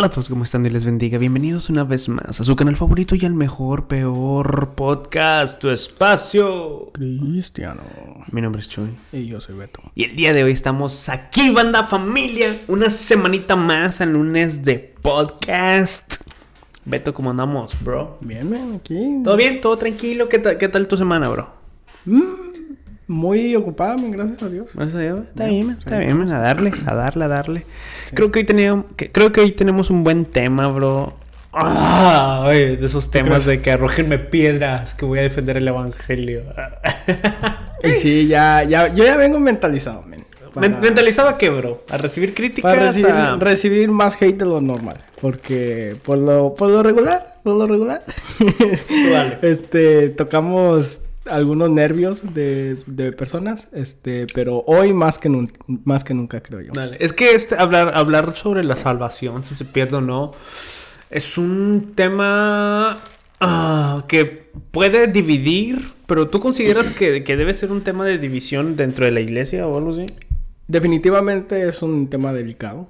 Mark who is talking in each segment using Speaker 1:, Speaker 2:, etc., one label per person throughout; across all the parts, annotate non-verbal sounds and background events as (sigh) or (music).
Speaker 1: Hola a todos, ¿cómo están? Dios les bendiga. Bienvenidos una vez más a su canal favorito y al mejor, peor podcast, tu espacio.
Speaker 2: Cristiano.
Speaker 1: Mi nombre es Chuy.
Speaker 2: Y yo soy Beto.
Speaker 1: Y el día de hoy estamos aquí, banda familia. Una semanita más al lunes de podcast. Beto, ¿cómo andamos, bro?
Speaker 2: Bien, bien, aquí.
Speaker 1: ¿Todo bien? ¿Todo tranquilo? ¿Qué, tal- qué tal tu semana, bro?
Speaker 2: Mm, muy ocupada, men, gracias a Dios.
Speaker 1: Gracias a Dios. Está bien, man, está
Speaker 2: sí.
Speaker 1: bien, man, a darle, a darle, a darle. Creo que hoy teníamos, que- creo que hoy tenemos un buen tema, bro. Ah, ay, de esos temas de que arrojenme piedras, que voy a defender el evangelio. (laughs)
Speaker 2: Y sí, ya, ya, yo ya vengo mentalizado, men. Para,
Speaker 1: Men- ¿Mentalizado a qué, bro? ¿A recibir críticas?
Speaker 2: para recibir,
Speaker 1: a-
Speaker 2: recibir más hate de lo normal. Porque por lo, por lo regular, por lo regular,
Speaker 1: dale. (laughs)
Speaker 2: este, tocamos algunos nervios de, de personas, este, pero hoy más que, nun- más que nunca, creo yo.
Speaker 1: Dale. Es que este, hablar, hablar sobre la salvación, si se pierde o no, es un tema ah, que puede dividir, pero ¿tú consideras que, que debe ser un tema de división dentro de la iglesia o algo así?
Speaker 2: Definitivamente es un tema delicado.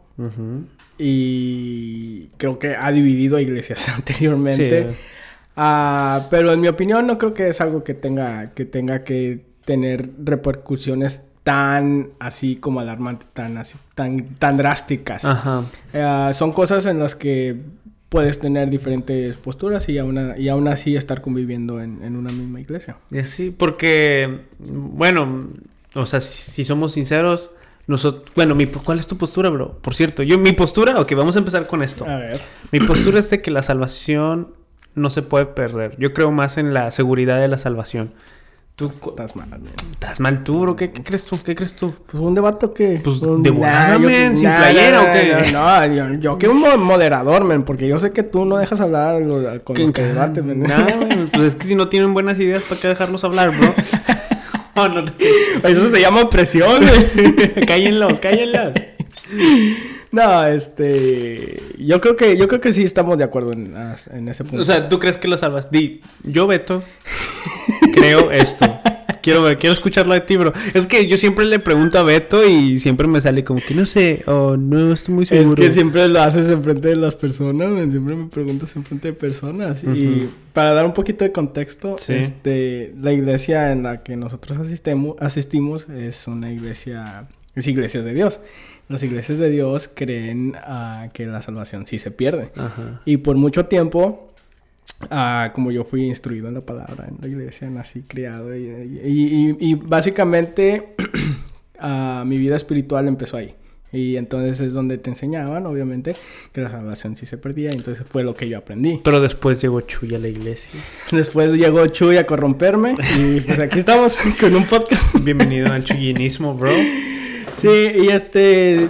Speaker 2: Y creo que ha dividido a iglesias (laughs) anteriormente.
Speaker 1: Sí.
Speaker 2: Ah, pero en mi opinión no creo que es algo que tenga que tenga que tener repercusiones tan así como alarmantes, tan así, tan, tan drásticas.
Speaker 1: Ajá.
Speaker 2: Ah, son cosas en las que puedes tener diferentes posturas y aún, a- y aún así estar conviviendo en, en una misma iglesia.
Speaker 1: Y así, porque, bueno, o sea, si, si somos sinceros, nosotros, bueno, mi, ¿cuál es tu postura, bro? Por cierto, yo, mi postura, ok, vamos a empezar con esto.
Speaker 2: A ver.
Speaker 1: Mi postura es de que la salvación no se puede perder. Yo creo más en la seguridad de la salvación. ¿Tú
Speaker 2: Estás mal, man.
Speaker 1: estás mal tú, bro? ¿Qué, qué crees tú? ¿Qué crees tú?
Speaker 2: Pues un debate o qué?
Speaker 1: Pues,
Speaker 2: Un-
Speaker 1: de volada,
Speaker 2: yo-
Speaker 1: men, sin playera, ¿o qué?
Speaker 2: No, yo, yo quiero un mo- moderador, men, porque yo sé que tú no dejas hablar los- con los que debaten, men.
Speaker 1: Nah, güey, pues es que si no tienen buenas ideas, ¿para qué dejarlos hablar, bro? (laughs) Oh, no te-
Speaker 2: Eso se llama presión, men. (laughs)
Speaker 1: cállenlos, cállenlos. (laughs)
Speaker 2: No, este, yo creo que yo creo que sí estamos de acuerdo en, en ese punto.
Speaker 1: O sea, ¿tú crees que lo salvas? Di, yo, Beto, creo esto. Quiero ver, quiero escucharlo de ti, bro. Es que yo siempre le pregunto a Beto y siempre me sale como que no sé, o no estoy muy
Speaker 2: es
Speaker 1: seguro.
Speaker 2: que siempre lo haces enfrente de las personas, siempre me preguntas enfrente de personas. Y para dar un poquito de contexto,
Speaker 1: Sí.
Speaker 2: este, la iglesia en la que nosotros asistemos, asistimos es una iglesia, es iglesia de Dios. Las iglesias de Dios creen ah, que la salvación sí se pierde.
Speaker 1: Ajá.
Speaker 2: Y por mucho tiempo, ah, como yo fui instruido en la palabra, en la iglesia, nací criado. Y, y- y- y básicamente (clears throat) ah, mi vida espiritual empezó ahí. Y entonces es donde te enseñaban, obviamente, que la salvación sí se perdía. Entonces fue lo que yo aprendí.
Speaker 1: Pero después llegó Chuy a la iglesia. (laughs)
Speaker 2: Después llegó Chuy a corromperme. Y pues aquí estamos (laughs) con un podcast.
Speaker 1: Bienvenido al chuyinismo, bro. (laughs)
Speaker 2: Sí, y este, eh,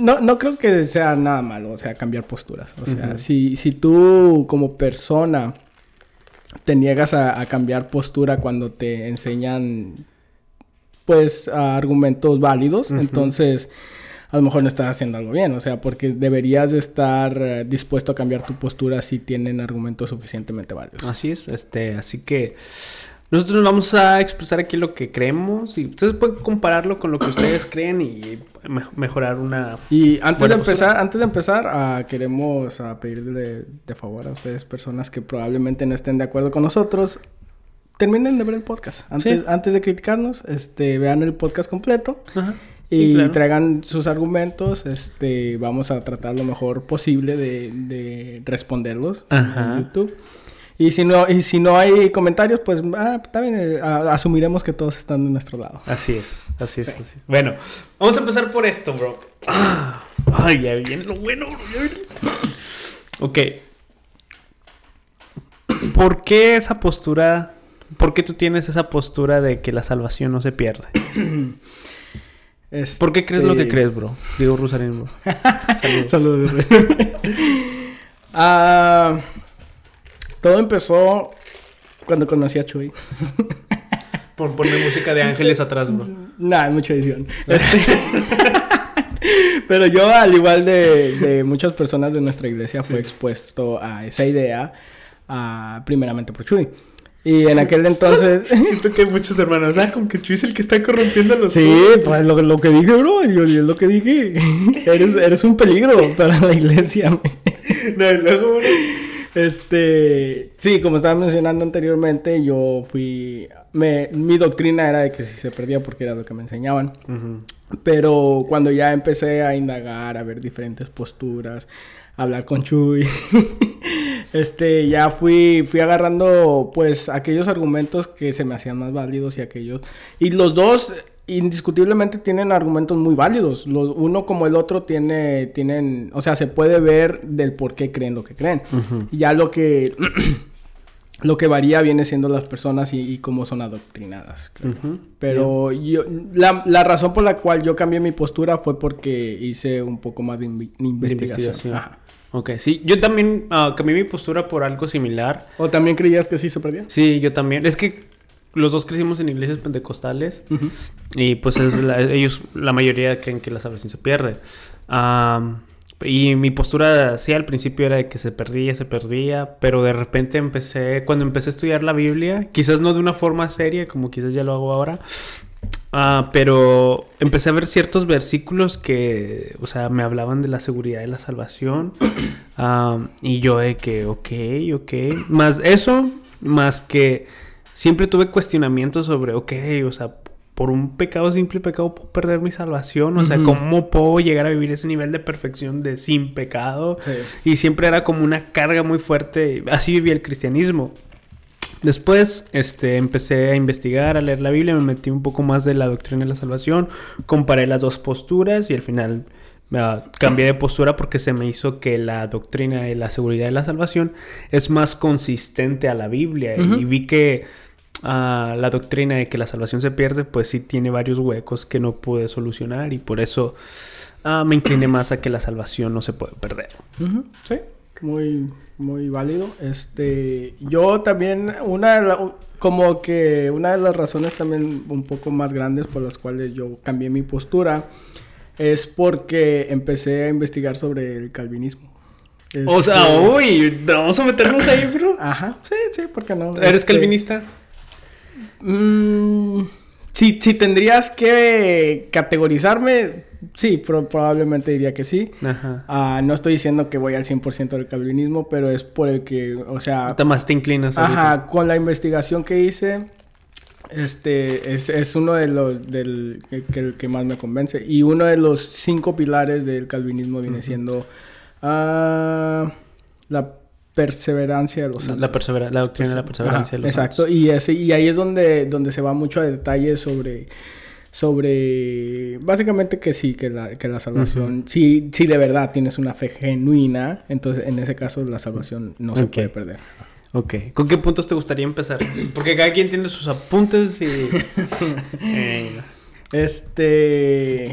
Speaker 2: no, no creo que sea nada malo, o sea, cambiar posturas. O sea, si, si tú como persona te niegas a, a cambiar postura cuando te enseñan, pues, argumentos válidos, entonces a lo mejor no estás haciendo algo bien, o sea, porque deberías de estar eh, dispuesto a cambiar tu postura si tienen argumentos suficientemente válidos.
Speaker 1: Así es, este, así que nosotros vamos a expresar aquí lo que creemos y ustedes pueden compararlo con lo que ustedes (clears throat) creen y me- mejorar una
Speaker 2: Y antes de empezar, antes de empezar, ah, queremos ah, pedirle de favor a ustedes, personas que probablemente no estén de acuerdo con nosotros, terminen de ver el podcast. Antes,
Speaker 1: Sí.
Speaker 2: antes de criticarnos, este, vean el podcast completo
Speaker 1: Ajá.
Speaker 2: y
Speaker 1: Sí, claro.
Speaker 2: traigan sus argumentos. Este, vamos a tratar lo mejor posible de, de responderlos
Speaker 1: Ajá.
Speaker 2: en YouTube. Y si no, y si no hay comentarios, pues ah, también eh, asumiremos que todos están de nuestro lado.
Speaker 1: Así es, así es, así es. Bueno, vamos a empezar por esto, bro. Ah, ay, ya viene lo bueno, bro. ya viene. Ok. ¿Por qué esa postura? ¿Por qué tú tienes esa postura de que la salvación no se pierde? (clears throat) ¿Por qué crees lo que
Speaker 2: Este,
Speaker 1: crees, bro? Diego Rusarín, bro. (laughs) Saludos.
Speaker 2: Saludos. (laughs) Ah, todo empezó cuando conocí a Chuy. (laughs)
Speaker 1: Por poner música de ángeles atrás, bro.
Speaker 2: Nah, mucha edición. Este, (laughs) Pero yo, al igual de, de muchas personas de nuestra iglesia, fue expuesto a esa idea, primeramente por Chuy. Y en aquel entonces... (laughs)
Speaker 1: Siento que hay muchos hermanos. Ah, como que Chuy es el que está corrompiendo a los
Speaker 2: Sí, pues lo, lo que dije, bro, yo, es lo que dije. Eres, eres un peligro para la iglesia. no, y luego, este, sí, como estaba mencionando anteriormente, yo fui, me, mi doctrina era de que si se perdía porque era lo que me enseñaban. Pero cuando ya empecé a indagar, a ver diferentes posturas, a hablar con Chuy, (laughs) este, ya fui, fui agarrando, pues, aquellos argumentos que se me hacían más válidos y aquellos, y los dos indiscutiblemente tienen argumentos muy válidos. Los, uno como el otro tiene, tienen, o sea, se puede ver del por qué creen lo que creen. Y ya lo que, (clears throat) lo que varía viene siendo las personas y, cómo son adoctrinadas. Pero yo, la, la, razón por la cual yo cambié mi postura fue porque hice un poco más de, investigación.
Speaker 1: Ok, sí, yo también uh, cambié mi postura por algo similar.
Speaker 2: ¿O también creías que sí se perdía?
Speaker 1: Sí, yo también. Es que los dos crecimos en iglesias pentecostales y pues ellos, la mayoría creen que la salvación se pierde. y mi postura, sí, al principio era de que se perdía, se perdía, pero de repente empecé, cuando empecé a estudiar la Biblia, quizás no de una forma seria, como quizás ya lo hago ahora, ah, pero empecé a ver ciertos versículos que, o sea, me hablaban de la seguridad de la salvación. (clears throat) y yo de que, ok, ok. Más eso, más que siempre tuve cuestionamientos sobre, ok, o sea, por un pecado, simple pecado, puedo perder mi salvación. O sea, ¿cómo puedo llegar a vivir ese nivel de perfección de sin pecado? Y siempre era como una carga muy fuerte. Así vivía el cristianismo. Después, este, empecé a investigar, a leer la Biblia, me metí un poco más de la doctrina de la salvación, comparé las dos posturas y al final uh, cambié de postura porque se me hizo que la doctrina de la seguridad de la salvación es más consistente a la Biblia y vi que la doctrina de que la salvación se pierde, pues sí tiene varios huecos que no pude solucionar y por eso ah, me incliné más a que la salvación no se puede perder.
Speaker 2: Sí, muy, muy válido. Este, yo también, una de como que una de las razones también un poco más grandes por las cuales yo cambié mi postura es porque empecé a investigar sobre el calvinismo.
Speaker 1: O sea, este, uy, vamos a meternos ahí, bro.
Speaker 2: Ajá, sí, sí, ¿por qué no?
Speaker 1: ¿Eres este, calvinista?
Speaker 2: Mm, si, tendrías que categorizarme, sí, probablemente diría que sí. Ah, no estoy diciendo que voy al 100% del calvinismo, pero es por el que, o sea...
Speaker 1: más te inclinas.
Speaker 2: Ajá, con la investigación que hice, este es, uno de los del que, más me convence. Y uno de los cinco pilares del calvinismo viene siendo uh, la perseverancia de los
Speaker 1: santos. La, persevera la doctrina de la perseverancia de los
Speaker 2: exacto. Y, ese, y ahí es donde, donde se va mucho a detalle sobre sobre básicamente que sí, que la, que la salvación, si, si de verdad tienes una fe genuina, entonces en ese caso la salvación no se puede perder.
Speaker 1: Ok, ¿con qué puntos te gustaría empezar? Porque cada quien tiene sus apuntes y... (laughs)
Speaker 2: Este...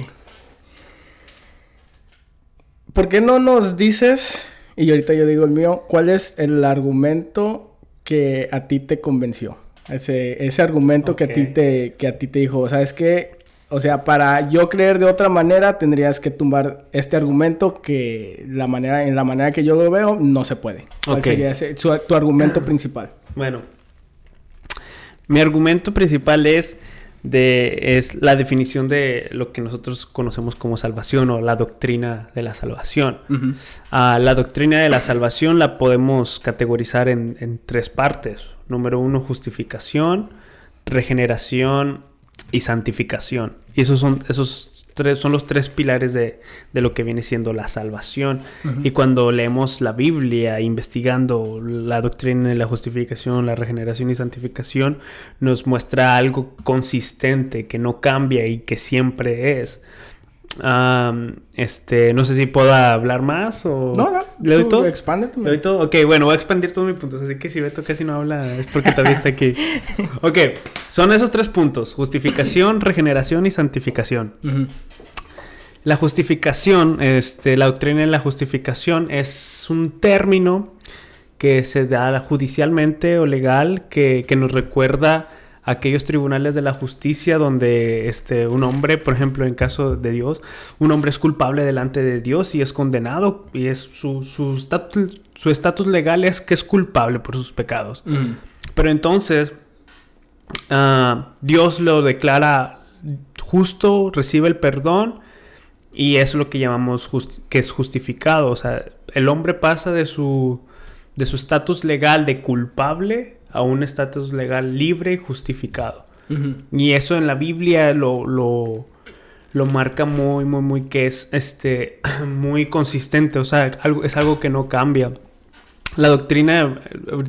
Speaker 2: ¿Por qué no nos dices y ahorita yo digo el mío, ¿cuál es el argumento que a ti te convenció? Ese, ese argumento que a ti te, que a ti te dijo, ¿sabes qué? O sea, para yo creer de otra manera, tendrías que tumbar este argumento que la manera, en la manera que yo lo veo, no se puede. ¿Cuál sería ese, tu argumento principal?
Speaker 1: Bueno, mi argumento principal es de es la definición de lo que nosotros conocemos como salvación o la doctrina de la salvación. Ah, la doctrina de la salvación la podemos categorizar en, en, tres partes. Número uno, justificación, regeneración y santificación. Y esos son esos son los tres pilares de, lo que viene siendo la salvación. Y cuando leemos la Biblia, investigando la doctrina de la justificación, la regeneración y santificación, nos muestra algo consistente, que no cambia y que siempre es este, no sé si puedo hablar más o...
Speaker 2: No, no. ¿Le doy todo? Expande
Speaker 1: ¿Le todo? Ok, bueno, voy a expandir todos mis puntos. Así que si Beto casi no habla es porque todavía está aquí. (laughs) ok, son esos tres puntos. Justificación, (clears throat) regeneración y santificación. La justificación, este, la doctrina de la justificación es un término que se da judicialmente o legal que, que nos recuerda aquellos tribunales de la justicia donde este, un hombre, por ejemplo, en caso de Dios, un hombre es culpable delante de Dios y es condenado y es su, su estatus legal es que es culpable por sus pecados. Mm. Pero entonces ah, Dios lo declara justo, recibe el perdón Y es lo que llamamos que es justificado. O sea, el hombre pasa de su de su estatus legal de culpable a un estatus legal libre y justificado. Y eso en la Biblia lo, lo, lo, marca muy, muy, muy que es este (clears throat) muy consistente. O sea, algo, es algo que no cambia la doctrina,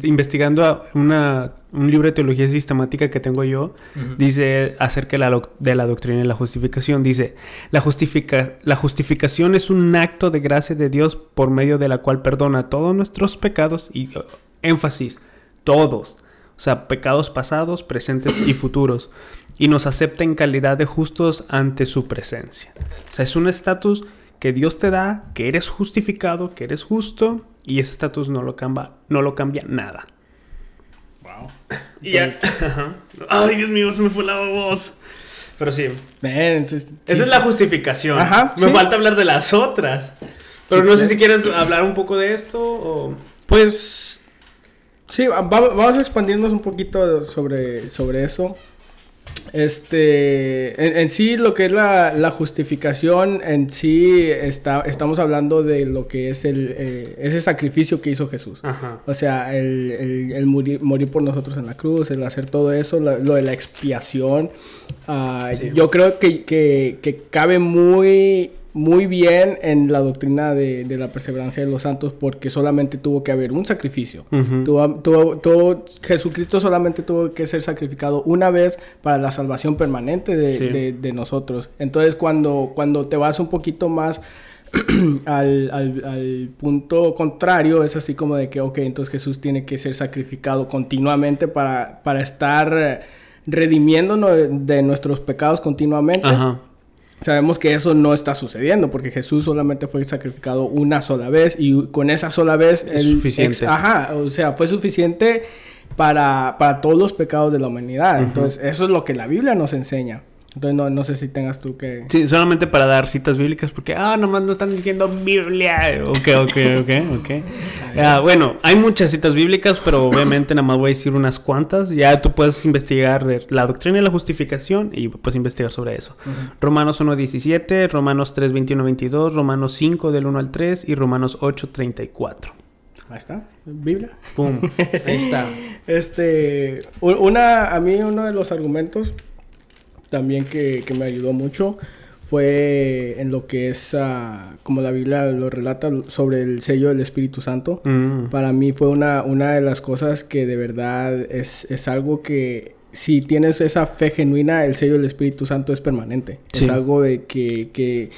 Speaker 1: investigando una, un libro de teología sistemática que tengo yo, dice acerca de la, de la, doctrina y la justificación, dice, la, justifica, la justificación es un acto de gracia de Dios por medio de la cual perdona todos nuestros pecados y uh, énfasis, todos, o sea, pecados pasados, presentes y futuros, y nos acepta en calidad de justos ante su presencia. O sea, es un estatus que Dios te da, que eres justificado, que eres justo y ese estatus no lo cambia, no lo cambia nada. Wow. Y ya. Ay, Dios mío, se me fue la voz. Pero sí. Esa es la justificación. Ajá, me falta hablar de las otras. Pero no sé si quieres hablar un poco de esto o...
Speaker 2: Pues... Sí, vamos a expandirnos un poquito sobre, sobre eso. Este, en, sí, lo que es la, justificación, en sí, está, estamos hablando de lo que es el, eh, ese sacrificio que hizo Jesús. O sea, el, morir, por nosotros en la cruz, el hacer todo eso, lo, de la expiación. Ah, yo creo que, que cabe muy muy bien en la doctrina de, la perseverancia de los santos porque solamente tuvo que haber un sacrificio. Jesucristo solamente tuvo que ser sacrificado una vez para la salvación permanente de, nosotros. Entonces cuando, cuando te vas un poquito más (clears throat) al, punto contrario, es así como de que, ok, entonces Jesús tiene que ser sacrificado continuamente para, para estar redimiéndonos de, nuestros pecados continuamente. Sabemos que eso no está sucediendo porque Jesús solamente fue sacrificado una sola vez y con esa sola vez... Es suficiente. ajá, o sea, fue suficiente para, para todos los pecados de la humanidad. Entonces, eso es lo que la Biblia nos enseña. Entonces no, no, sé si tengas tú que...
Speaker 1: Sí, solamente para dar citas bíblicas, porque, ah, nomás no están diciendo Biblia. Ok, ok, ok, ok. (laughs) Ah, bueno, hay muchas citas bíblicas, pero obviamente nada más voy a decir unas cuantas. Ya tú puedes investigar de la doctrina y la justificación y puedes investigar sobre eso. Romanos 1.17, Romanos 3, 21, 22, Romanos 5 del 1 al 3 y Romanos 8, 34.
Speaker 2: Ahí está, Biblia. Pum, ahí está. (laughs) Este, una, a mí uno de los argumentos también que, me ayudó mucho fue en lo que es, ah, como la Biblia lo relata, sobre el sello del Espíritu Santo. Mm. Para mí fue una, una de las cosas que de verdad es, es algo que si tienes esa fe genuina, el sello del Espíritu Santo es permanente. Es algo de que, que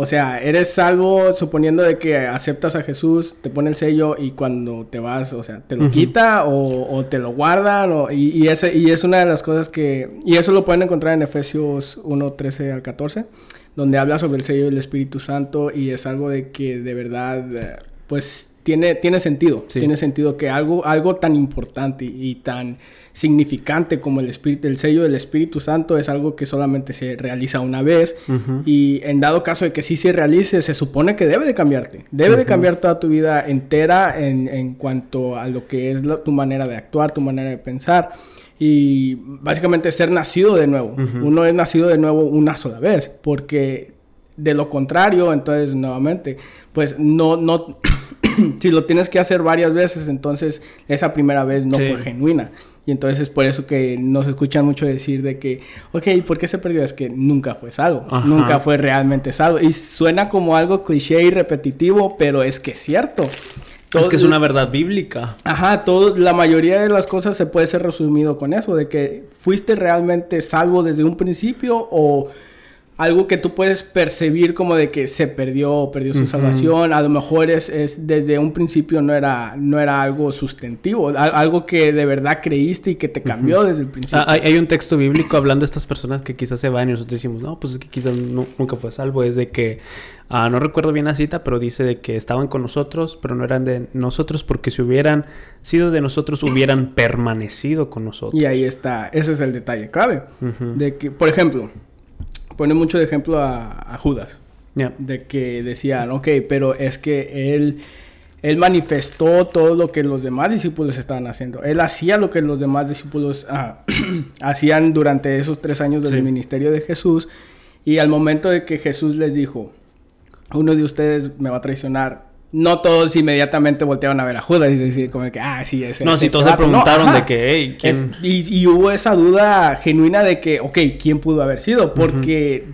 Speaker 2: o sea, eres salvo suponiendo de que aceptas a Jesús, te pone el sello y cuando te vas, o sea, te lo quita o, te lo guardan. y, ese, y es una de las cosas que... Y eso lo pueden encontrar en Efesios 1, 13 al 14, donde habla sobre el sello del Espíritu Santo y es algo de que de verdad, pues tiene, tiene sentido. Tiene sentido que algo, algo tan importante y tan significante como el espíritu, el sello del Espíritu Santo es algo que solamente se realiza una vez. Y en dado caso de que sí se realice, se supone que debe de cambiarte, debe de cambiar toda tu vida entera en, en cuanto a lo que es tu manera de actuar, tu manera de pensar. Y básicamente ser nacido de nuevo. Uno es nacido de nuevo una sola vez porque de lo contrario, entonces nuevamente, pues no, no, (clears throat) si lo tienes que hacer varias veces, entonces esa primera vez no fue genuina. Y entonces es por eso que nos escuchan mucho decir de que, ok, ¿por qué se perdió? Es que nunca fue salvo, nunca fue realmente salvo. Y suena como algo cliché y repetitivo, pero es que es cierto.
Speaker 1: es que es una verdad bíblica.
Speaker 2: Ajá, todo, la mayoría de las cosas se puede ser resumido con eso, de que fuiste realmente salvo desde un principio o algo que tú puedes percibir como de que se perdió, perdió su salvación, a lo mejor es, es, desde un principio no era, no era algo sustentivo, algo que de verdad creíste y que te cambió desde el principio.
Speaker 1: Ah, hay, un texto bíblico hablando de estas personas que quizás se van y nosotros decimos, no, pues es que quizás nunca fue salvo, es de que, ah, no recuerdo bien la cita, pero dice de que estaban con nosotros, pero no eran de nosotros porque si hubieran sido de nosotros hubieran permanecido con nosotros.
Speaker 2: Y ahí está, ese es el detalle clave, de que, por ejemplo, pone mucho de ejemplo a, Judas. De que decían, ok, pero es que él, él manifestó todo lo que los demás discípulos estaban haciendo. Él hacía lo que los demás discípulos ah, (clears throat) hacían durante esos tres años del ministerio de Jesús. Y al momento de que Jesús les dijo, uno de ustedes me va a traicionar, no todos inmediatamente voltearon a ver a Judas y decir como que, ah, sí, ese.
Speaker 1: No, si todos se
Speaker 2: vato". No,
Speaker 1: preguntaron de que, hey, ¿quién?
Speaker 2: Es- y, y hubo esa duda genuina de que, ok, ¿quién pudo haber sido? Porque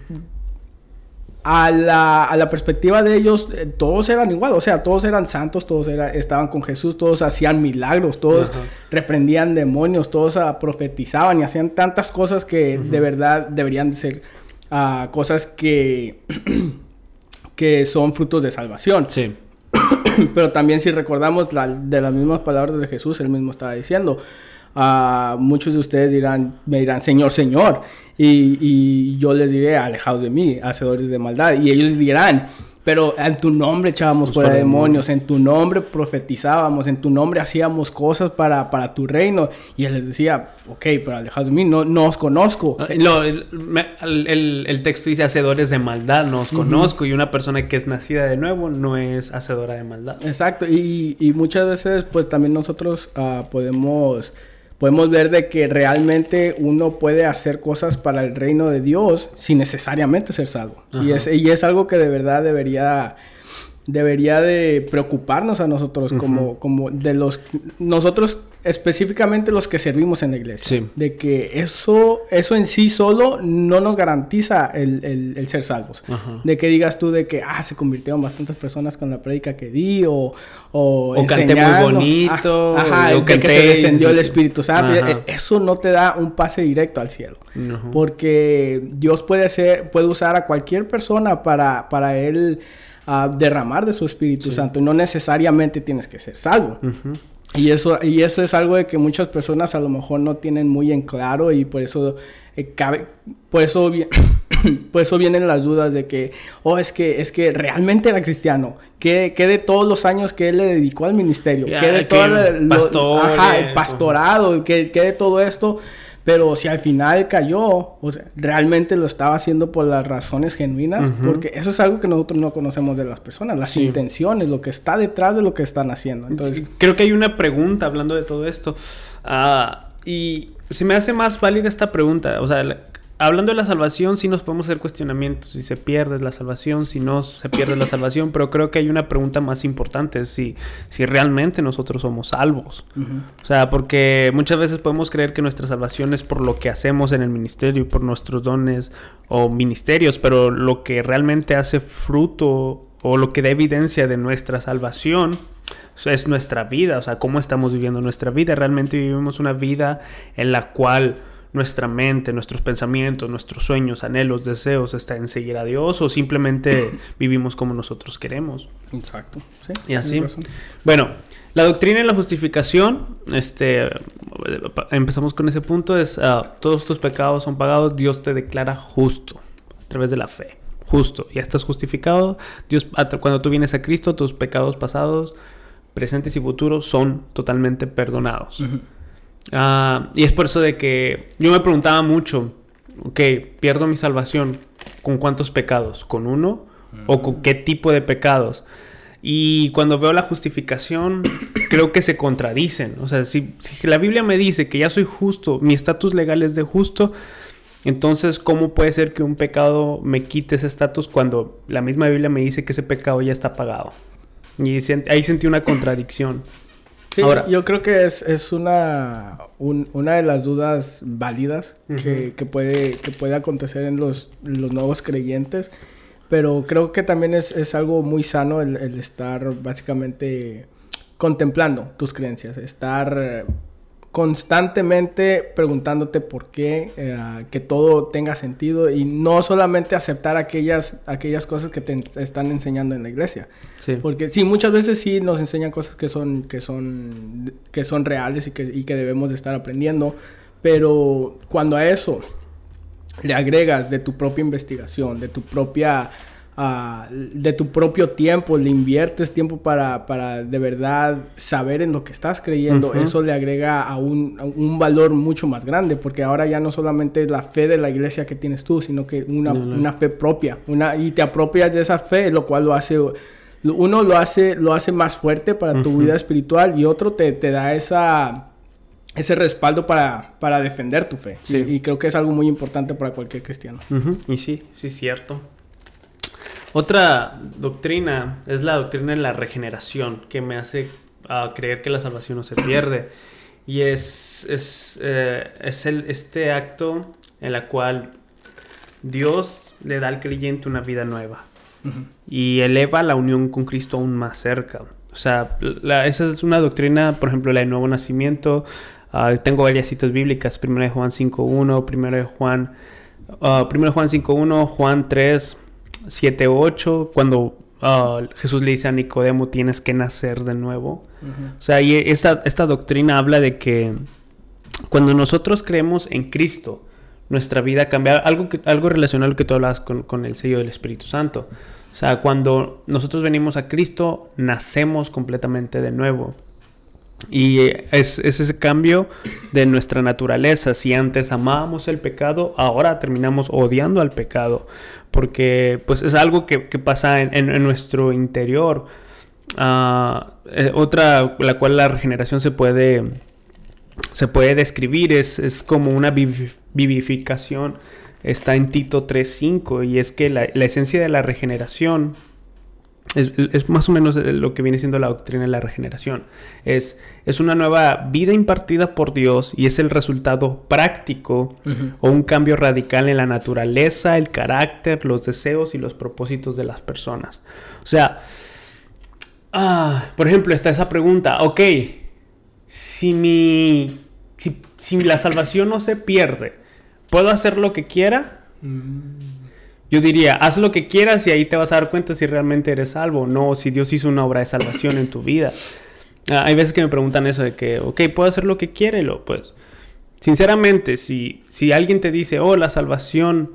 Speaker 2: a, la, a la perspectiva de ellos, eh, todos eran igual, o sea, todos eran santos, todos era- estaban con Jesús, todos hacían milagros, todos reprendían demonios, todos ah, profetizaban y hacían tantas cosas que de verdad deberían de ser ah, cosas que, (clears throat) que son frutos de salvación.
Speaker 1: Sí. (coughs)
Speaker 2: Pero también si recordamos la- de las mismas palabras de Jesús, él mismo estaba diciendo, ah, muchos de ustedes dirán, me dirán, Señor, Señor, y, y yo les diré, alejados de mí, hacedores de maldad, y ellos dirán, pero en tu nombre echábamos
Speaker 1: Pues
Speaker 2: fuera
Speaker 1: fuera
Speaker 2: demonios, en tu nombre profetizábamos, en tu nombre hacíamos cosas para, para tu reino, y él les decía, ok, pero alejados de mí, no, no os conozco.
Speaker 1: Ah, No, el, el- el- el texto dice hacedores de maldad, no os conozco. Y una persona que es nacida de nuevo no es hacedora de maldad.
Speaker 2: Exacto, y, y muchas veces pues también nosotros ah, podemos, podemos ver de que realmente uno puede hacer cosas para el reino de Dios sin necesariamente ser salvo. Y es, y es algo que de verdad debería, debería de preocuparnos a nosotros como, como de los, nosotros específicamente los que servimos en la iglesia.
Speaker 1: Sí.
Speaker 2: De que eso, eso en sí solo no nos garantiza el, el- el ser salvos.
Speaker 1: Ajá.
Speaker 2: De que digas tú de que, ah, se convirtieron bastantes personas con la prédica que di o... O,
Speaker 1: O canté muy bonito,
Speaker 2: Ajá,
Speaker 1: o
Speaker 2: que se
Speaker 1: y
Speaker 2: descendió el. Espíritu Santo.
Speaker 1: Ajá.
Speaker 2: Eh, Eso no te da un pase directo al cielo. Porque Dios puede hacer, puede usar a cualquier persona para, para él ah, derramar de su Espíritu Santo. Y no necesariamente tienes que ser salvo.
Speaker 1: Ujú.
Speaker 2: Y eso, y eso es algo de que muchas personas a lo mejor no tienen muy en claro y por eso eh, cabe, por eso (coughs) por eso vienen las dudas de que, oh, es que, es que realmente era cristiano. ¿Qué, qué de todos los años que él le dedicó al ministerio?
Speaker 1: Ya,
Speaker 2: ¿Qué de
Speaker 1: que
Speaker 2: todo el- pastorado? ¿Qué, qué de todo esto? Pero si al final cayó, o sea, realmente lo estaba haciendo por las razones genuinas, porque eso es algo que nosotros no conocemos de las personas, las
Speaker 1: Sí.
Speaker 2: intenciones, lo que está detrás de lo que están haciendo. Entonces,
Speaker 1: Creo que hay una pregunta hablando de todo esto. Ah, y se me hace más válida esta pregunta. O sea, hablando de la salvación, sí nos podemos hacer cuestionamientos. Si se pierde la salvación, si no se pierde la salvación. Pero creo que hay una pregunta más importante. Si, si realmente nosotros somos salvos. O sea, porque muchas veces podemos creer que nuestra salvación es por lo que hacemos en el ministerio, por nuestros dones o ministerios, pero lo que realmente hace fruto o lo que da evidencia de nuestra salvación es nuestra vida, o sea, cómo estamos viviendo nuestra vida. Realmente vivimos una vida en la cual nuestra mente, nuestros pensamientos, nuestros sueños, anhelos, deseos está en seguir a Dios o simplemente (laughs) vivimos como nosotros queremos.
Speaker 2: Exacto. Sí,
Speaker 1: Y así. Bueno, la doctrina y la justificación, este, empezamos con ese punto, es ah, todos tus pecados son pagados, Dios te declara justo a través de la fe, justo, ya estás justificado, Dios, cuando tú vienes a Cristo, tus pecados pasados, presentes y futuros son totalmente perdonados. Ah, y es por eso de que yo me preguntaba mucho, ok, pierdo mi salvación, ¿con cuántos pecados? ¿Con uno? ¿O con qué tipo de pecados? Y cuando veo la justificación, (coughs) creo que se contradicen. O sea, si, si la Biblia me dice que ya soy justo, mi estatus legal es de justo, entonces, ¿cómo puede ser que un pecado me quite ese estatus cuando la misma Biblia me dice que ese pecado ya está pagado? Y ahí sentí una contradicción.
Speaker 2: Sí,
Speaker 1: Ahora-
Speaker 2: yo creo que es, es una, un- una de las dudas válidas que, que puede, que puede acontecer en los, los nuevos creyentes, pero creo que también es, es algo muy sano el, el estar básicamente contemplando tus creencias, estar constantemente preguntándote por qué, eh, que todo tenga sentido y no solamente aceptar aquellas, aquellas cosas que te están enseñando en la iglesia.
Speaker 1: Sí.
Speaker 2: Porque sí, muchas veces sí nos enseñan cosas que son, que son, que son reales y que, y que debemos de estar aprendiendo. Pero cuando a eso le agregas de tu propia investigación, de tu propia, ah, de tu propio tiempo, le inviertes tiempo para, para de verdad saber en lo que estás creyendo, eso le agrega a un, a un valor mucho más grande, porque ahora ya no solamente es la fe de la iglesia que tienes tú, sino que una,
Speaker 1: No, no.
Speaker 2: una fe propia, una, y te apropias de esa fe, lo cual lo hace uno lo hace, lo hace más fuerte para tu vida espiritual y otro te, te da esa, ese respaldo para, para defender tu fe.
Speaker 1: Sí.
Speaker 2: Y, y creo que es algo muy importante para cualquier cristiano.
Speaker 1: Y sí, sí es cierto. Otra doctrina es la doctrina de la regeneración, que me hace ah, creer que la salvación no se pierde. Y es, es, eh, es el, este acto en la cual Dios le da al creyente una vida nueva
Speaker 2: Ujú.
Speaker 1: y eleva la unión con Cristo aún más cerca. O sea, la- esa es una doctrina, por ejemplo, la del nuevo nacimiento. Ah, tengo varias citas bíblicas, 1 de Juan 5.1, 1 de Juan, 1 de Juan 5.1, Juan 3, 7, 8, cuando ah, Jesús le dice a Nicodemo, tienes que nacer de nuevo. O sea, y esta, esta doctrina habla de que cuando nosotros creemos en Cristo, nuestra vida cambia. Algo, que, algo relacionado a lo que tú hablabas con, con el sello del Espíritu Santo. O sea, cuando nosotros venimos a Cristo, nacemos completamente de nuevo. Y es, es ese cambio de nuestra naturaleza. Si antes amábamos el pecado, ahora terminamos odiando al pecado. Porque pues es algo que, que pasa en, en- nuestro interior. Ah, eh, otra, la cual la regeneración se puede, se puede describir, es, es como una vivi- vivificación. Está en Tito 3.5 y es que la, la esencia de la regeneración es, es más o menos lo que viene siendo la doctrina de la regeneración. Es, es una nueva vida impartida por Dios y es el resultado práctico o un cambio radical en la naturaleza, el carácter, los deseos y los propósitos de las personas. O sea, ah, por ejemplo, está esa pregunta, ok, si mi, si, si la salvación no se pierde, ¿puedo hacer lo que quiera? Yo diría, haz lo que quieras y ahí te vas a dar cuenta si realmente eres salvo o no, si Dios hizo una obra de salvación en tu vida. Ah, hay veces que me preguntan eso de que, ok, puedo hacer lo que lo, pues, sinceramente, si, si alguien te dice, oh, la salvación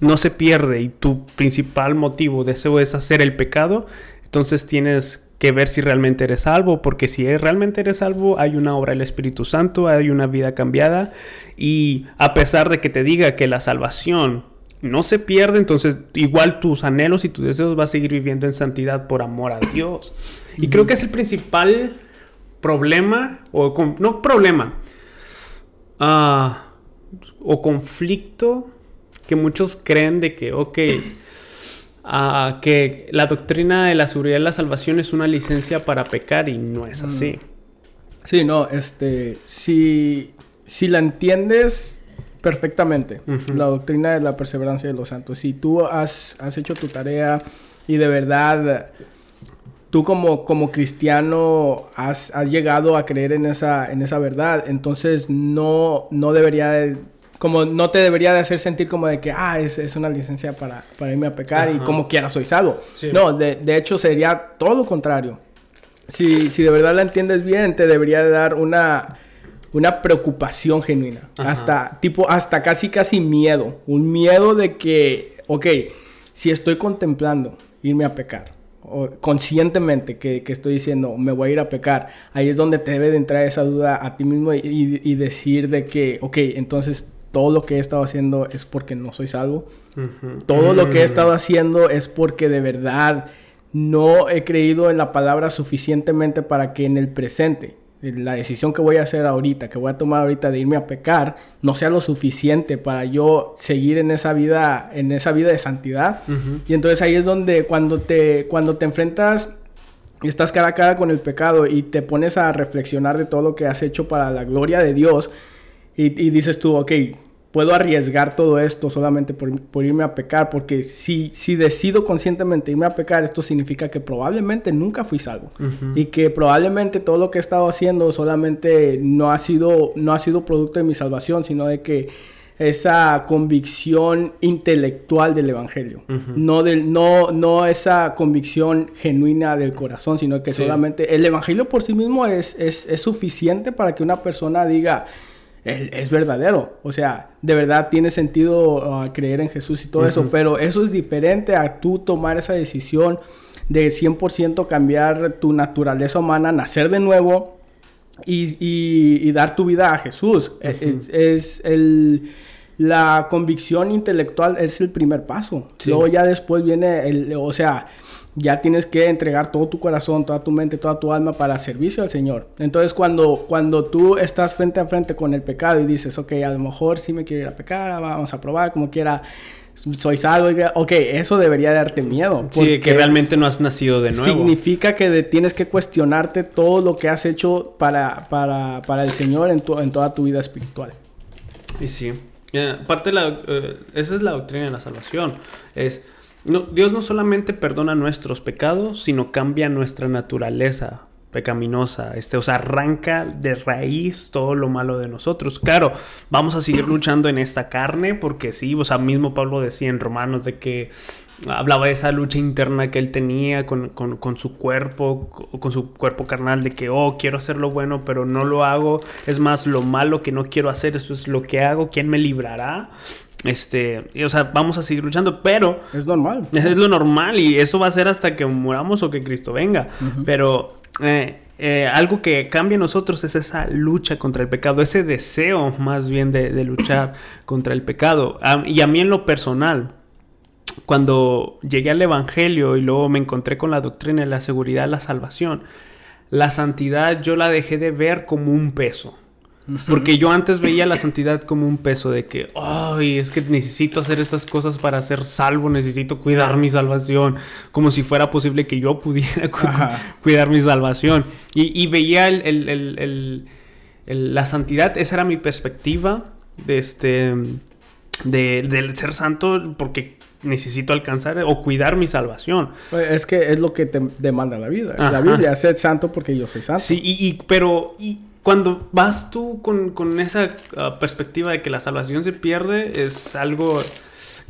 Speaker 1: no se pierde y tu principal motivo, deseo es hacer el pecado, entonces tienes que ver si realmente eres salvo, porque si realmente eres salvo, hay una obra del Espíritu Santo, hay una vida cambiada, y a pesar de que te diga que la salvación no se pierde, entonces igual tus anhelos y tus deseos vas a seguir viviendo en santidad por amor a Dios. Y creo que es el principal problema, o no problema, ah, o conflicto que muchos creen de que, ok, ah, que la doctrina de la seguridad de la salvación es una licencia para pecar y no es así.
Speaker 2: Sí, no, este, si, si la entiendes perfectamente, la doctrina de la perseverancia de los santos, si tú has, has hecho tu tarea y de verdad tú como, como cristiano has, has llegado a creer en esa, en esa verdad, entonces no, no debería de- como no te debería de hacer sentir como de que, ah, es, es una licencia para, para irme a pecar y como quiera soy salvo.
Speaker 1: Sí.
Speaker 2: No, de, de hecho sería todo lo contrario. Si, si de verdad la entiendes bien, te debería de dar una, una preocupación genuina.
Speaker 1: Ajá.
Speaker 2: Hasta, tipo, hasta casi, casi miedo. Un miedo de que, ok, si estoy contemplando irme a pecar, o conscientemente que, que estoy diciendo, me voy a ir a pecar, ahí es donde te debe de entrar esa duda a ti mismo y, y- y decir de que, ok, entonces todo lo que he estado haciendo es porque no soy salvo. Todo lo que he
Speaker 1: Mm.
Speaker 2: estado haciendo es porque de verdad no he creído en la palabra suficientemente para que en el presente, en la decisión que voy a hacer ahorita, que voy a tomar ahorita de irme a pecar, no sea lo suficiente para yo seguir en esa vida, en esa vida de santidad. Y entonces ahí es donde cuando te, cuando te enfrentas y estás cara a cara con el pecado y te pones a reflexionar de todo lo que has hecho para la gloria de Dios y, y dices tú, ok, puedo arriesgar todo esto solamente por, por irme a pecar, porque si, si decido conscientemente irme a pecar, esto significa que probablemente nunca fui salvo. Y que probablemente todo lo que he estado haciendo solamente no ha sido, no ha sido producto de mi salvación, sino de que esa convicción intelectual del evangelio, no, del, no, no esa convicción genuina del corazón, sino que
Speaker 1: Sí.
Speaker 2: solamente el evangelio por sí mismo es, es, es suficiente para que una persona diga, es, es verdadero, o sea, de verdad tiene sentido ah, creer en Jesús y todo eso, pero eso es diferente a tú tomar esa decisión de 100% cambiar tu naturaleza humana, nacer de nuevo y, y- y dar tu vida a Jesús. E- es, es el, la convicción intelectual es el primer paso.
Speaker 1: Sí.
Speaker 2: Luego ya después viene el, o sea, ya tienes que entregar todo tu corazón, toda tu mente, toda tu alma para servicio al Señor. Entonces cuando, cuando tú estás frente a frente con el pecado y dices, ok, a lo mejor sí me quiero ir a pecar, vamos a probar como quiera, soy salvo, ok, eso debería darte miedo.
Speaker 1: Sí, que realmente no has nacido de nuevo.
Speaker 2: Significa que tienes que cuestionarte todo lo que has hecho para, para, para el Señor en, tu, en toda tu vida espiritual.
Speaker 1: Y sí, aparte la, eh, esa es la doctrina de la salvación, es no, Dios no solamente perdona nuestros pecados, sino cambia nuestra naturaleza pecaminosa, este, o sea, arranca de raíz todo lo malo de nosotros. Claro, vamos a seguir luchando en esta carne, porque sí, o sea, mismo Pablo decía en Romanos de que hablaba de esa lucha interna que él tenía con, su cuerpo, con su cuerpo carnal, de que, oh, quiero hacer lo bueno, pero no lo hago. Es más, lo malo que no quiero hacer, eso es lo que hago. ¿Quién me librará? Este, o sea, vamos a seguir luchando, pero...
Speaker 2: Es normal. (laughs)
Speaker 1: Es lo normal y eso va a ser hasta que muramos o que Cristo venga. Pero eh, eh, algo que cambia en nosotros es esa lucha contra el pecado, ese deseo más bien de, luchar (coughs) contra el pecado. y a mí en lo personal, cuando llegué al Evangelio y luego me encontré con la doctrina de la seguridad, la salvación, la santidad yo la dejé de ver como un peso. Porque yo antes veía la santidad como un peso de que, ay, es que necesito hacer estas cosas para ser salvo, necesito cuidar mi salvación, como si fuera posible que yo pudiera cuidar mi salvación. Y, veía la santidad, esa era mi perspectiva de este, del ser santo, porque necesito alcanzar o cuidar mi salvación.
Speaker 2: Pues, es que es lo que te demanda la vida. La Biblia, ser santo porque yo soy santo.
Speaker 1: Sí, y, y pero cuando vas tú con, esa ah, perspectiva de que la salvación se pierde, es algo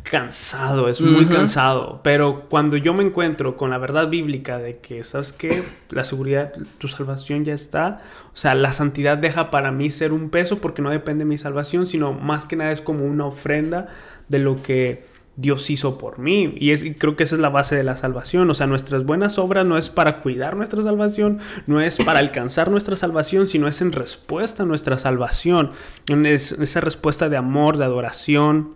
Speaker 1: cansado, es muy cansado. Pero cuando yo me encuentro con la verdad bíblica de que, ¿sabes qué? La seguridad, tu salvación ya está. O sea, la santidad deja para mí ser un peso porque no depende de mi salvación, sino más que nada es como una ofrenda de lo que Dios hizo por mí. Y es, creo que esa es la base de la salvación. O sea, nuestras buenas obras no es para cuidar nuestra salvación, no es para alcanzar nuestra salvación, sino es en respuesta a nuestra salvación. Es esa respuesta de amor, de adoración,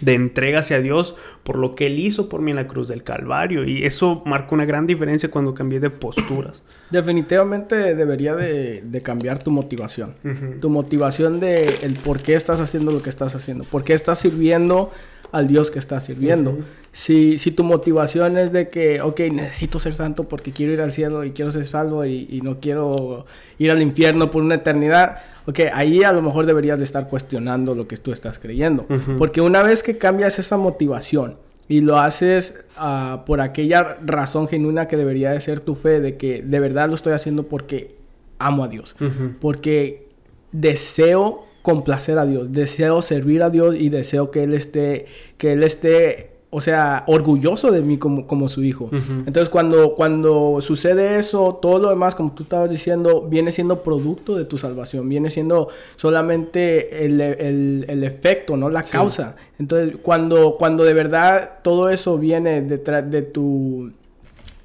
Speaker 1: de entrega hacia Dios por lo que Él hizo por mí en la cruz del Calvario. Y eso marcó una gran diferencia cuando cambié de posturas. (coughs)
Speaker 2: Definitivamente debería de, cambiar tu motivación. Tu motivación de el por qué estás haciendo lo que estás haciendo. Por qué estás sirviendo al Dios que estás sirviendo. si, si, tu motivación es de que, ok, necesito ser santo porque quiero ir al cielo y quiero ser salvo y, no quiero ir al infierno por una eternidad, ok, ahí a lo mejor deberías de estar cuestionando lo que tú estás creyendo. Porque una vez que cambias esa motivación y lo haces ah, por aquella razón genuina que debería de ser tu fe, de que de verdad lo estoy haciendo porque amo a Dios, porque deseo complacer a Dios, deseo servir a Dios y deseo que Él esté, que Él esté, o sea, orgulloso de mí como, como su hijo. Entonces cuando, cuando sucede eso, todo lo demás, como tú estabas diciendo, viene siendo producto de tu salvación, viene siendo solamente el, el, efecto, ¿no? La causa. Entonces cuando, cuando de verdad todo eso viene detrás de tu,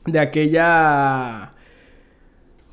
Speaker 2: de aquella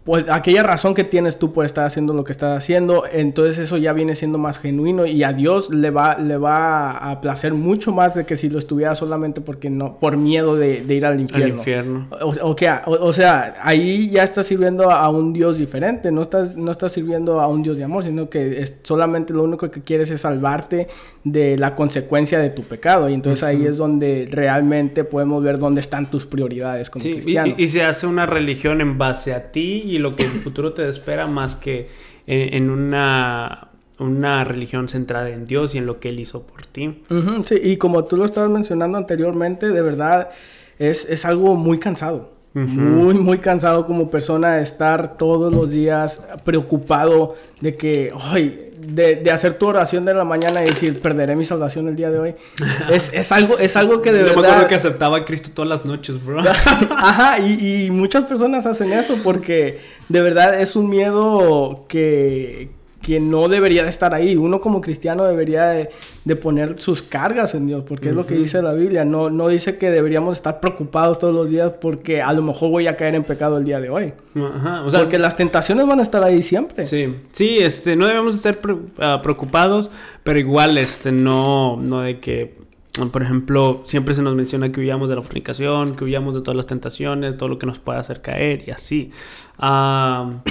Speaker 2: pues aquella razón que tienes tú por estar haciendo lo que estás haciendo, entonces eso ya viene siendo más genuino y a Dios le va, le va a placer mucho más de que si lo estuviera solamente porque no, por miedo de, ir al infierno.
Speaker 1: infierno.
Speaker 2: O, sea, ahí ya estás sirviendo a un Dios diferente, no estás, no estás sirviendo a un Dios de amor, sino que es solamente lo único que quieres es salvarte de la consecuencia de tu pecado. Y entonces ahí es donde realmente podemos ver dónde están tus prioridades como cristiano.
Speaker 1: Y, y se hace una religión en base a ti y lo que el futuro te espera más que en, una, una religión centrada en Dios y en lo que Él hizo por ti.
Speaker 2: sí, y como tú lo estabas mencionando anteriormente, de verdad es, es algo muy cansado. Muy, muy cansado como persona estar todos los días preocupado de que, ay, de, hacer tu oración de la mañana y decir, perderé mi salvación el día de hoy. (laughs) Es, algo, es algo que de verdad...
Speaker 1: Yo me acuerdo que aceptaba a Cristo todas las noches, bro. (laughs)
Speaker 2: Ajá, y, y muchas personas hacen eso porque de verdad es un miedo que, que no debería de estar ahí. Uno como cristiano debería de, poner sus cargas en Dios, porque es lo que dice la Biblia. No, no dice que deberíamos estar preocupados todos los días porque a lo mejor voy a caer en pecado el día de hoy. Ajá, o sea, porque las tentaciones van a estar ahí siempre.
Speaker 1: Sí, sí, este, no debemos estar ah, preocupados, pero igual, este, no, no de que por ejemplo, siempre se nos menciona que huyamos de la fornicación, que huyamos de todas las tentaciones, todo lo que nos pueda hacer caer y así. Ah,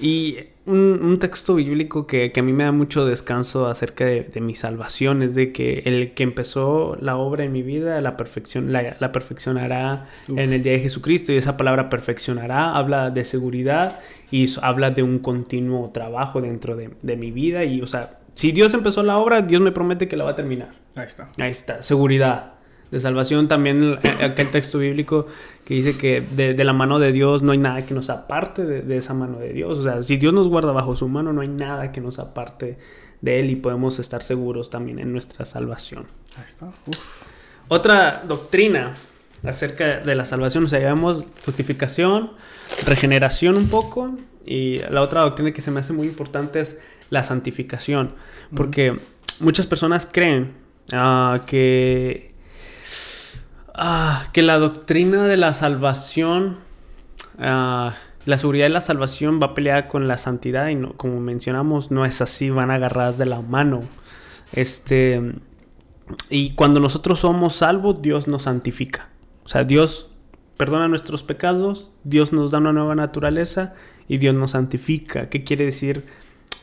Speaker 1: y un, texto bíblico que, a mí me da mucho descanso acerca de, mi salvación es de que el que empezó la obra en mi vida, la, perfección, la, perfeccionará en el día de Jesucristo. Y esa palabra perfeccionará habla de seguridad y habla de un continuo trabajo dentro de, de mi vida. Y, o sea, si Dios empezó la obra, Dios me promete que la va a terminar.
Speaker 2: Ahí está.
Speaker 1: Ahí está, seguridad de salvación. También eh, aquel texto bíblico que dice que de, la mano de Dios no hay nada que nos aparte de, esa mano de Dios. O sea, si Dios nos guarda bajo su mano, no hay nada que nos aparte de Él y podemos estar seguros también en nuestra salvación.
Speaker 2: Ahí está.
Speaker 1: Otra doctrina acerca de la salvación, o sea, llamamos justificación, regeneración un poco, y la otra doctrina que se me hace muy importante es la santificación, porque muchas personas creen ah, que Ah, que la doctrina de la salvación, ah, la seguridad de la salvación va a pelear con la santidad y no, como mencionamos, no es así, van agarradas de la mano. Este, y cuando nosotros somos salvos, Dios nos santifica. O sea, Dios perdona nuestros pecados, Dios nos da una nueva naturaleza y Dios nos santifica. ¿Qué quiere decir?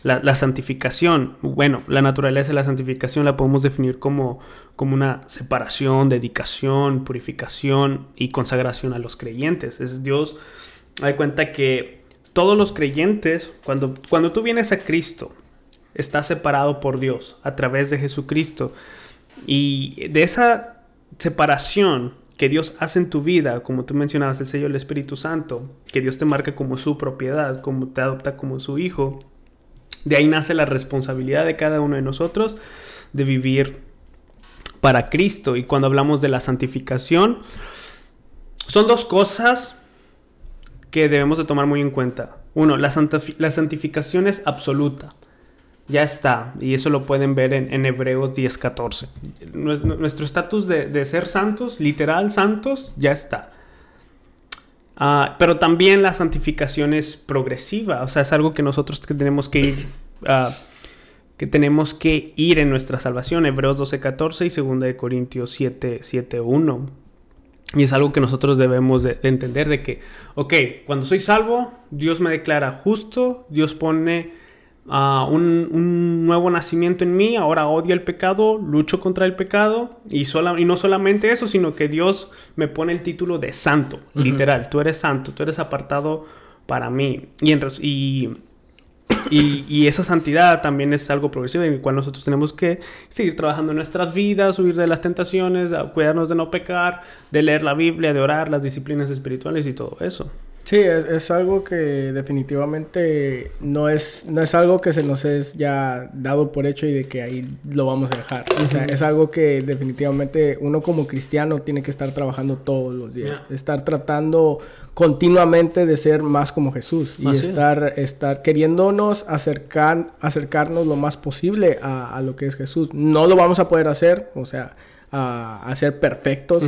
Speaker 1: La, santificación, bueno, la naturaleza de la santificación la podemos definir como, como una separación, dedicación, purificación y consagración a los creyentes. Es Dios, hay cuenta que todos los creyentes, cuando, cuando tú vienes a Cristo, estás separado por Dios a través de Jesucristo. Y de esa separación que Dios hace en tu vida, como tú mencionabas, el sello del Espíritu Santo, que Dios te marca como su propiedad, como te adopta como su hijo, de ahí nace la responsabilidad de cada uno de nosotros de vivir para Cristo. Y cuando hablamos de la santificación, son dos cosas que debemos de tomar muy en cuenta. Uno, la, santificación es absoluta. Ya está. Y eso lo pueden ver en, Hebreos 10:14. Nuestro estatus de, de, ser santos, literal santos, ya está. Ah, pero también la santificación es progresiva, o sea, es algo que nosotros tenemos que ir, ah, que tenemos que ir en nuestra salvación. Hebreos 12:14 y 2 de Corintios 7, 1. Y es algo que nosotros debemos de, entender de que, ok, cuando soy salvo, Dios me declara justo, Dios pone un, nuevo nacimiento en mí, ahora odio el pecado, lucho contra el pecado y, sola, y no solamente eso, sino que Dios me pone el título de santo, literal, tú eres santo, tú eres apartado para mí. Y, y, y, esa santidad también es algo progresivo en el cual nosotros tenemos que seguir trabajando en nuestras vidas, huir de las tentaciones, cuidarnos de no pecar, de leer la Biblia, de orar, las disciplinas espirituales y todo eso.
Speaker 2: Sí, es, es, algo que definitivamente no es, no es algo que se nos es ya dado por hecho y de que ahí lo vamos a dejar. O sea, es algo que definitivamente uno como cristiano tiene que estar trabajando todos los días. Estar tratando continuamente de ser más como Jesús y estar, estar queriéndonos acercar, acercarnos lo más posible a, a, lo que es Jesús. No lo vamos a poder hacer, o sea, a, ser perfectos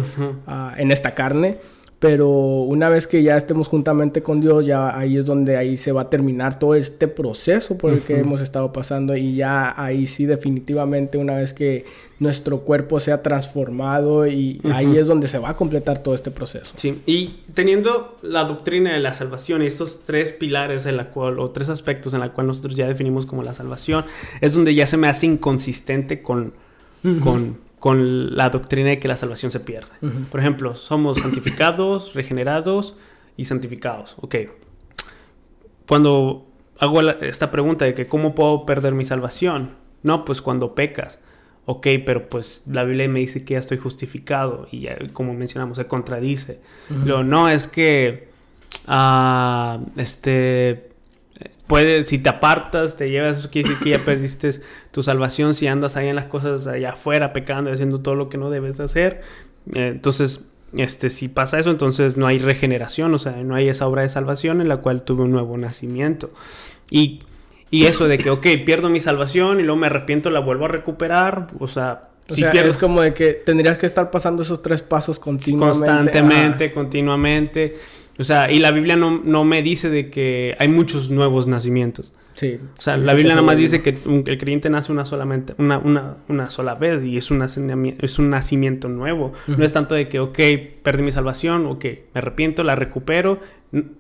Speaker 2: en esta carne pero una vez que ya estemos juntamente con Dios, ya ahí es donde ahí se va a terminar todo este proceso por el que hemos estado pasando y ya ahí sí definitivamente una vez que nuestro cuerpo sea transformado y ahí es donde se va a completar todo este proceso.
Speaker 1: Sí, y teniendo la doctrina de la salvación y estos tres pilares en la cual, o tres aspectos en la cual nosotros ya definimos como la salvación, es donde ya se me hace inconsistente con, con con la doctrina de que la salvación se pierde. Por ejemplo, somos santificados, (clears throat) regenerados y santificados. Ok. Cuando hago esta pregunta de que cómo puedo perder mi salvación, no, pues cuando pecas. Ok, pero pues la Biblia me dice que ya estoy justificado y como mencionamos se contradice. Lo no es que ah, este puede, si te apartas, te llevas, eso quiere decir que ya perdiste tu salvación si andas ahí en las cosas allá afuera pecando y haciendo todo lo que no debes hacer. Eh, entonces, este, si pasa eso, entonces no hay regeneración, o sea, no hay esa obra de salvación en la cual tuve un nuevo nacimiento. Y, y eso de que, ok, pierdo mi salvación y luego me arrepiento, la vuelvo a recuperar, o sea,
Speaker 2: si pierdo... es como de que tendrías que estar pasando esos tres pasos continuamente.
Speaker 1: Constantemente, continuamente. O sea, y la Biblia no, me dice de que hay muchos nuevos nacimientos.
Speaker 2: Sí.
Speaker 1: O sea, la Biblia nada más dice que un- el creyente nace una, solamente, una, una, una sola vez y es un, nacimiento, es un nacimiento nuevo. No es tanto de que, ok, perdí mi salvación, ok, me arrepiento, la recupero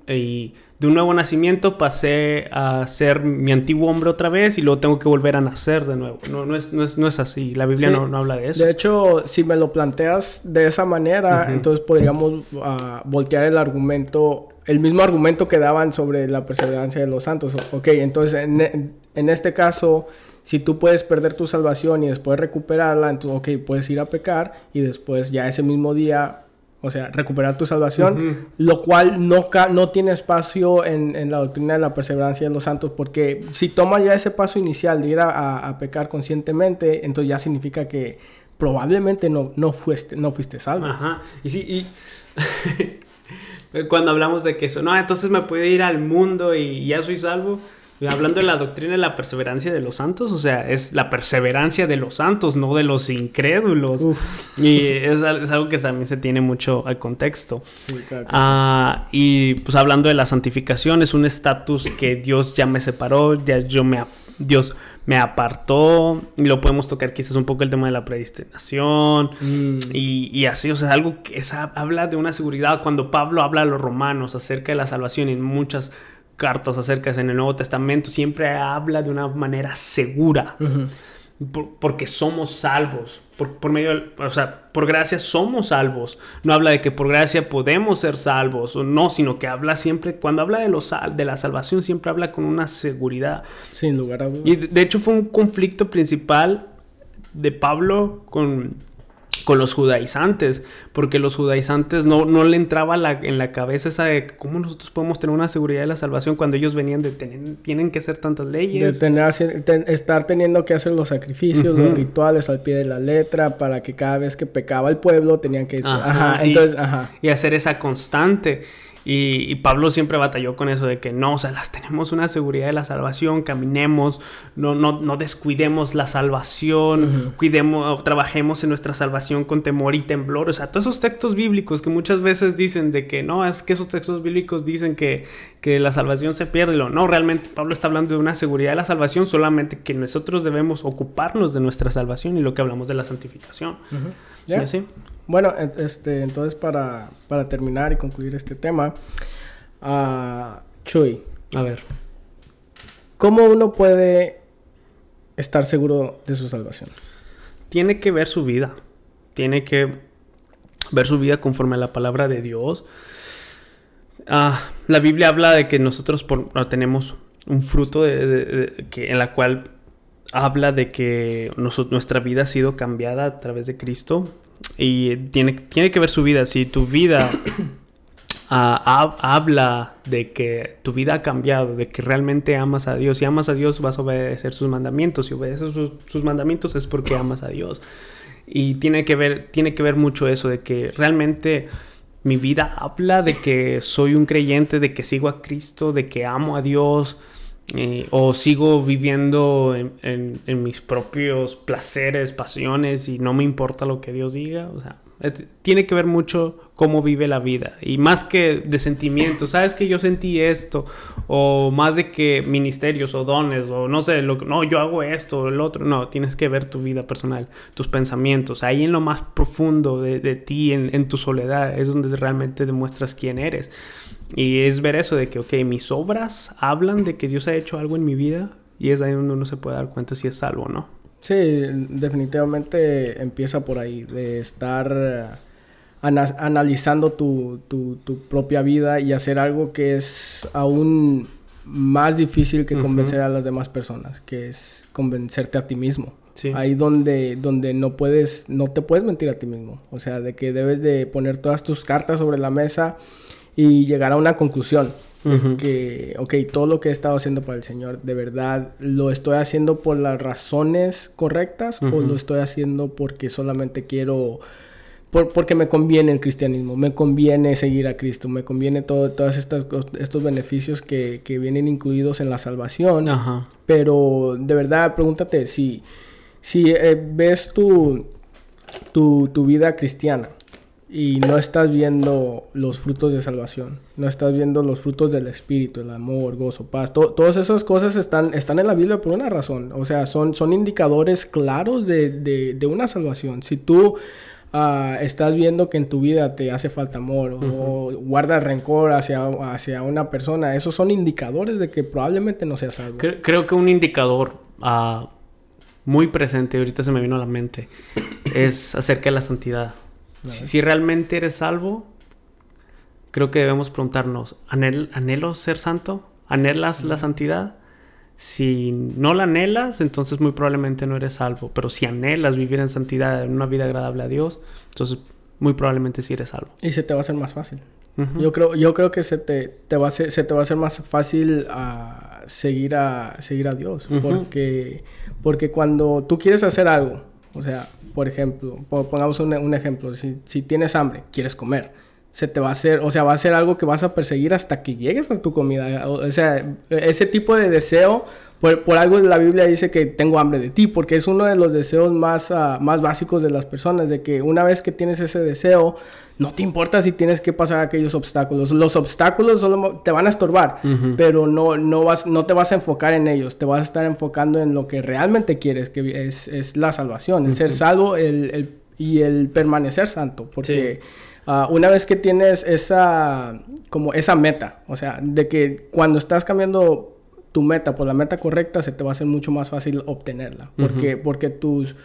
Speaker 1: y de un nuevo nacimiento pasé a ser mi antiguo hombre otra vez y luego tengo que volver a nacer de nuevo. No, no, es, no, es, no es así. La Biblia
Speaker 2: Sí.
Speaker 1: no, no habla de eso.
Speaker 2: De hecho, si me lo planteas de esa manera,
Speaker 1: Ujú.
Speaker 2: entonces podríamos ah, voltear el argumento, el mismo argumento que daban sobre la perseverancia de los santos. Ok, entonces en, en este caso, si tú puedes perder tu salvación y después recuperarla, entonces, ok, puedes ir a pecar y después ya ese mismo día, o sea, recuperar tu salvación, lo cual no, no tiene espacio en, en la doctrina de la perseverancia de los santos, porque si tomas ya ese paso inicial de ir a, a- a pecar conscientemente, entonces ya significa que probablemente no, no, fuiste, no fuiste salvo.
Speaker 1: Ajá. Y sí, y (laughs) cuando hablamos de que eso, no, entonces me puedo ir al mundo y ya soy salvo. Hablando de la doctrina de la perseverancia de los santos, o sea, es la perseverancia de los santos, no de los incrédulos.
Speaker 2: Uf,
Speaker 1: Y es, al- es algo que también se tiene mucho al contexto.
Speaker 2: sí, claro
Speaker 1: Ah, y pues hablando de la santificación, es un estatus que Dios ya me separó, ya yo me, Dios me apartó, y lo podemos tocar quizás un poco el tema de la predestinación,
Speaker 2: Mm.
Speaker 1: y, y así, o sea, algo que es- habla de una seguridad. Cuando Pablo habla a los romanos acerca de la salvación en muchas cartas acerca en el Nuevo Testamento, siempre habla de una manera segura. Por- porque somos salvos. Por, por medio, del- o sea, por gracia somos salvos. No habla de que por gracia podemos ser salvos. O no, sino que habla siempre, cuando habla de, los, de la salvación, siempre habla con una seguridad.
Speaker 2: Sin lugar a dudas.
Speaker 1: Y de, de hecho fue un conflicto principal de Pablo con, con los judaizantes. Porque los judaizantes no, no le entraba la- en la cabeza esa de cómo nosotros podemos tener una seguridad de la salvación cuando ellos venían de tener, tienen que hacer tantas
Speaker 2: De
Speaker 1: leyes.
Speaker 2: tener, haci- ten- estar teniendo que hacer los sacrificios, los rituales al pie de la letra, para que cada vez que pecaba el pueblo tenían que...
Speaker 1: Ajá,
Speaker 2: Ajá,
Speaker 1: y-
Speaker 2: entonces, ajá.
Speaker 1: y hacer esa constante. Y, y Pablo siempre batalló con eso de que no, o sea, las tenemos una seguridad de la salvación, caminemos, no, no, no descuidemos la salvación, cuidemos, trabajemos en nuestra salvación con temor y temblor. O sea, todos esos textos bíblicos que muchas veces dicen de que no, es que esos textos bíblicos dicen que, que la salvación se pierde. Lo- No, realmente Pablo está hablando de una seguridad de la salvación, solamente que nosotros debemos ocuparnos de nuestra salvación y lo que hablamos de la santificación.
Speaker 2: Ujú.
Speaker 1: ¿Y
Speaker 2: ¿Ya?
Speaker 1: así?
Speaker 2: Bueno, en- este, entonces para, para terminar y concluir este tema, ah, Chuy,
Speaker 1: A ver.
Speaker 2: ¿cómo uno puede estar seguro de su salvación?
Speaker 1: tiene que ver su vida. Tiene que ver su vida conforme a la palabra de Dios. Ah, la Biblia habla de que nosotros por- ah, tenemos un fruto de- de- de- que, en la cual habla de que nuestra vida ha sido cambiada a través de Cristo. Y tiene, tiene que ver su vida. Si tu vida (coughs) hab- habla de que tu vida ha cambiado, de que realmente amas a Dios. Si amas a Dios vas a obedecer sus mandamientos. Si obedeces sus, sus mandamientos es porque amas a Dios. Y tiene que ver, tiene que ver mucho eso de que realmente mi vida habla de que soy un creyente, de que sigo a Cristo, de que amo a Dios. Eh, o sigo viviendo en, en- en mis propios placeres, pasiones y no me importa lo que Dios diga. O sea, tiene que ver mucho cómo vive la vida. Y más que de sentimientos, sabes que yo sentí esto, o más de que ministerios o dones, o no sé, lo, no, yo hago esto o el otro. No, tienes que ver tu vida personal, tus pensamientos. Ahí en lo más profundo de, de ti, en, en tu soledad, es donde realmente demuestras quién eres. Y es ver eso de que, ok, mis obras hablan de que Dios ha hecho algo en mi vida. Y es ahí donde uno se puede dar cuenta si es salvo o no.
Speaker 2: Sí, definitivamente empieza por ahí, de estar eh, ana- analizando tu, tu- tu propia vida y hacer algo que es aún más difícil que convencer a las demás personas, que es convencerte a ti mismo.
Speaker 1: Sí.
Speaker 2: Ahí donde, donde no puedes, no te puedes mentir a ti mismo. O sea, de que debes de poner todas tus cartas sobre la mesa y llegar a una conclusión.
Speaker 1: Ujú.
Speaker 2: Que, ok, todo lo que he estado haciendo para el Señor, de verdad, ¿lo estoy haciendo por las razones correctas o lo estoy haciendo porque solamente quiero, por- porque me conviene el cristianismo, me conviene seguir a Cristo, me conviene todo, todas estas cos- estos beneficios que, que vienen incluidos en la salvación?
Speaker 1: Ajá.
Speaker 2: Pero de verdad, pregúntate si, si eh, ves tu, tu, tu vida cristiana y no estás viendo los frutos de salvación, no estás viendo los frutos del Espíritu, el amor, gozo, paz, todas esas cosas están, están en la Biblia por una razón, o sea, son, son indicadores claros de, de, una salvación. Si tú ah, estás viendo que en tu vida te hace falta amor o guardas rencor hacia, hacia una persona, esos son indicadores de que probablemente no seas salvo.
Speaker 1: Creo, que un indicador uh, muy presente, ahorita se me vino a la mente, es acerca de la santidad. Si, realmente eres salvo, creo que debemos preguntarnos, ¿anhelo ser santo? ¿Anhelas la santidad? Si no la anhelas, entonces muy probablemente no eres salvo. Pero si anhelas vivir en santidad, en una vida agradable a Dios, entonces muy probablemente sí eres salvo.
Speaker 2: Y se te va a hacer más fácil. yo, creo, yo creo que se te, te va a se te va a hacer más fácil a seguir a, seguir a Dios. porque, porque cuando tú quieres hacer algo, o sea, por ejemplo, pongamos un, ejemplo, si, si, tienes hambre, quieres comer, se te va a hacer, o sea, va a ser algo que vas a perseguir hasta que llegues a tu comida. O, sea, ese tipo de deseo, por, por, algo la Biblia dice que tengo hambre de ti, porque es uno de los deseos más, uh, más básicos de las personas, de que una vez que tienes ese deseo, no te importa si tienes que pasar aquellos obstáculos. Los obstáculos solo te van a estorbar, pero no, no, vas, no te vas a enfocar en ellos. Te vas a estar enfocando en lo que realmente quieres, que es, es la salvación, el ser salvo el, el, y el permanecer santo. Porque ah, una vez que tienes esa, como esa meta, o sea, de que cuando estás cambiando tu meta por la meta correcta, se te va a hacer mucho más fácil obtenerla. Porque, porque tus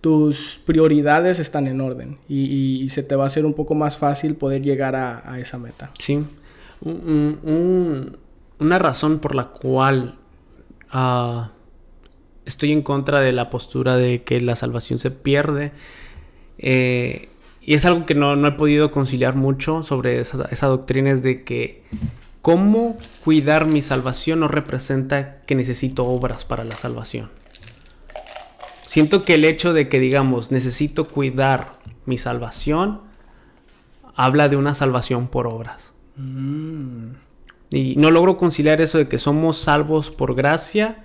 Speaker 2: tus prioridades están en orden y, se te va a hacer un poco más fácil poder llegar a, esa meta.
Speaker 1: Sí. una razón por la cual ah, estoy en contra de la postura de que la salvación se pierde eh, y es algo que no, he podido conciliar mucho sobre esa, esa doctrina es de que cómo cuidar mi salvación no representa que necesito obras para la salvación. Siento que el hecho de que digamos necesito cuidar mi salvación habla de una salvación por obras. Mm. Y no logro conciliar eso de que somos salvos por gracia,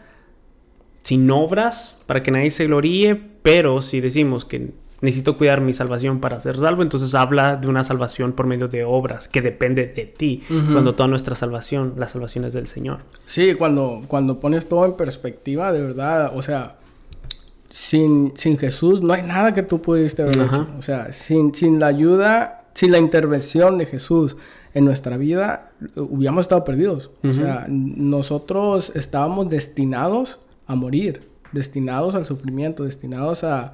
Speaker 1: sin obras, para que nadie se gloríe, pero si decimos que necesito cuidar mi salvación para ser salvo, entonces habla de una salvación por medio de obras que depende de ti, cuando toda nuestra salvación, la salvación es del Señor.
Speaker 2: Sí, cuando, cuando pones todo en perspectiva, de verdad, o sea, sin, sin Jesús no hay nada que tú pudiste haber hecho. O sea, sin, sin la ayuda, sin la intervención de Jesús en nuestra vida, hubiéramos estado perdidos. O sea, nosotros estábamos destinados a morir, destinados al sufrimiento, destinados a...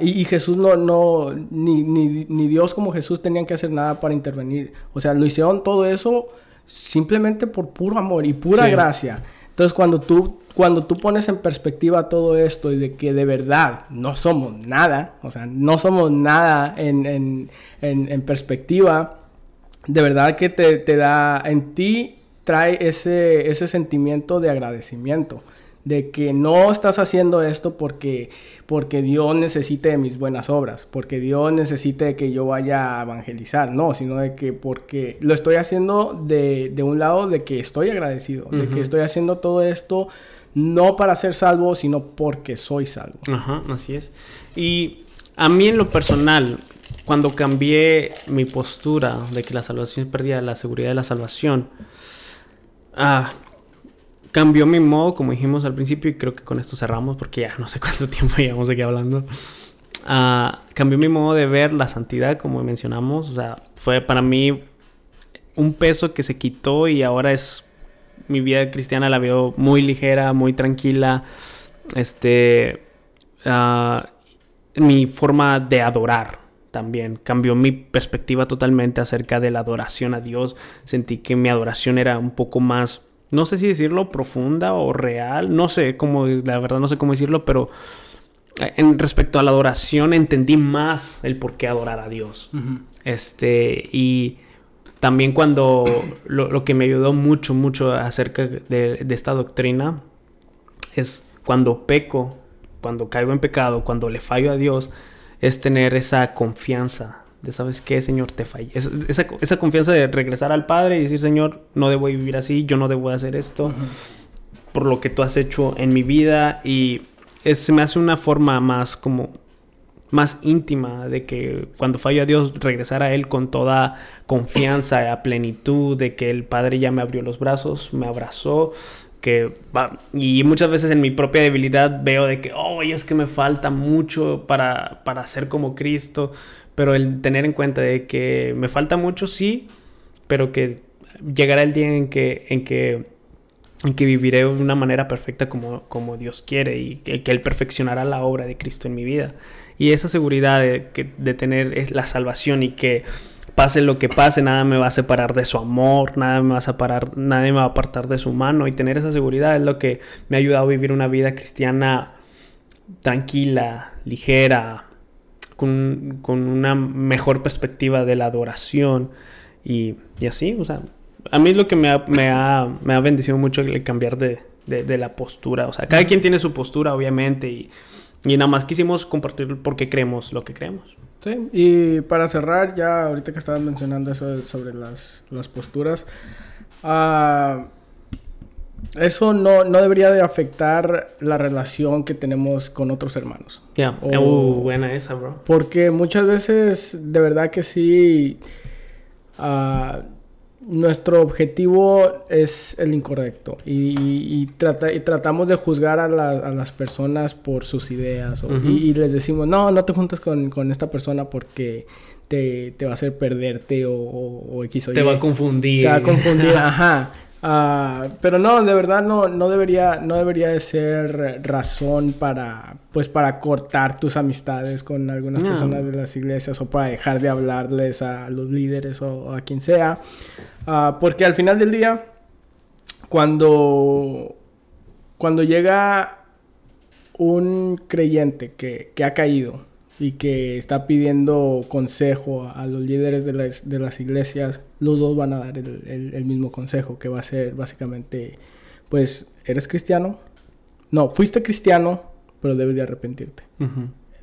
Speaker 2: y, Jesús no, no ni, ni, Dios como Jesús tenían que hacer nada para intervenir. O sea, lo hicieron todo eso simplemente por puro amor y pura gracia. Entonces, cuando tú cuando tú pones en perspectiva todo esto y de que de verdad no somos nada, o sea, no somos nada en, perspectiva, de verdad que te, te, da, en ti trae ese, ese sentimiento de agradecimiento de que no estás haciendo esto porque, porque Dios necesite de mis buenas obras, porque Dios necesite que yo vaya a evangelizar, no, sino de que porque lo estoy haciendo de, de un lado de que estoy agradecido, de que estoy haciendo todo esto no para ser salvo, sino porque soy salvo.
Speaker 1: Ajá, así es. Y a mí en lo personal, cuando cambié mi postura de que la salvación perdía la seguridad de la salvación, ah, cambió mi modo, como dijimos al principio, y creo que con esto cerramos porque ya no sé (laughs) cuánto tiempo llevamos aquí hablando. Ah, cambió mi modo de ver la santidad, como mencionamos. O sea, fue para mí un peso que se quitó y ahora es mi vida cristiana la veo muy ligera, muy tranquila. Este. Ah, mi forma de adorar también cambió mi perspectiva totalmente acerca de la adoración a Dios. Sentí que mi adoración era un poco más, no sé si decirlo profunda o real, no sé cómo, la verdad no sé cómo decirlo, pero eh, en respecto a la adoración entendí más el por qué adorar a Dios. Este, y también cuando lo, que me ayudó mucho, mucho acerca de, esta doctrina es cuando peco, cuando caigo en pecado, cuando le fallo a Dios, es tener esa confianza de, ¿sabes qué, Señor? Te fallé. esa, confianza de regresar al Padre y decir, Señor, no debo vivir así, yo no debo hacer esto por lo que tú has hecho en mi vida y se me hace una forma más como más íntima, de que cuando fallo a Dios regresar a Él con toda confianza, a plenitud, de que el Padre ya me abrió los brazos, me abrazó, que y muchas veces en mi propia debilidad veo de que, oh, es que me falta mucho para, para ser como Cristo, pero el tener en cuenta de que me falta mucho, sí, pero que llegará el día en que, en que, en que viviré de una manera perfecta como, como Dios quiere y que, que Él perfeccionará la obra de Cristo en mi vida. Y esa seguridad de, de tener es la salvación y que pase lo que pase, nada me va a separar de su amor, nada me va a separar, nadie me va a apartar de su mano. Y tener esa seguridad es lo que me ha ayudado a vivir una vida cristiana tranquila, ligera, con, con una mejor perspectiva de la adoración. Y, y, así, o sea, a mí lo que me ha, me ha, me ha bendecido mucho el cambiar de, de, de la postura. O sea, cada quien tiene su postura, obviamente, y y nada más quisimos compartir por qué creemos lo que creemos.
Speaker 2: Sí, y para cerrar, ya ahorita que estabas mencionando eso sobre las, las posturas, uh, eso no, no, debería de afectar la relación que tenemos con otros hermanos.
Speaker 1: Ya, yeah. uh, buena esa, bro.
Speaker 2: Porque muchas veces, de verdad que sí, uh, nuestro objetivo es el incorrecto y, trata, y tratamos de juzgar a, las personas por sus ideas y, les decimos, no, no te juntes con, esta persona porque te, va a hacer perderte o, o, X
Speaker 1: Te va a confundir.
Speaker 2: Te va a confundir, (laughs) ajá. Uh, pero no, de verdad no, no debería, no debería de ser razón para, pues para cortar tus amistades con algunas personas de las iglesias o para dejar de hablarles a los líderes o, a quien sea. Uh, porque al final del día, cuando, cuando llega un creyente que, que ha caído y que está pidiendo consejo a los líderes de las, de las iglesias, los dos van a dar el, el, mismo consejo, que va a ser básicamente, pues, ¿eres cristiano? No, fuiste cristiano, pero debes de arrepentirte.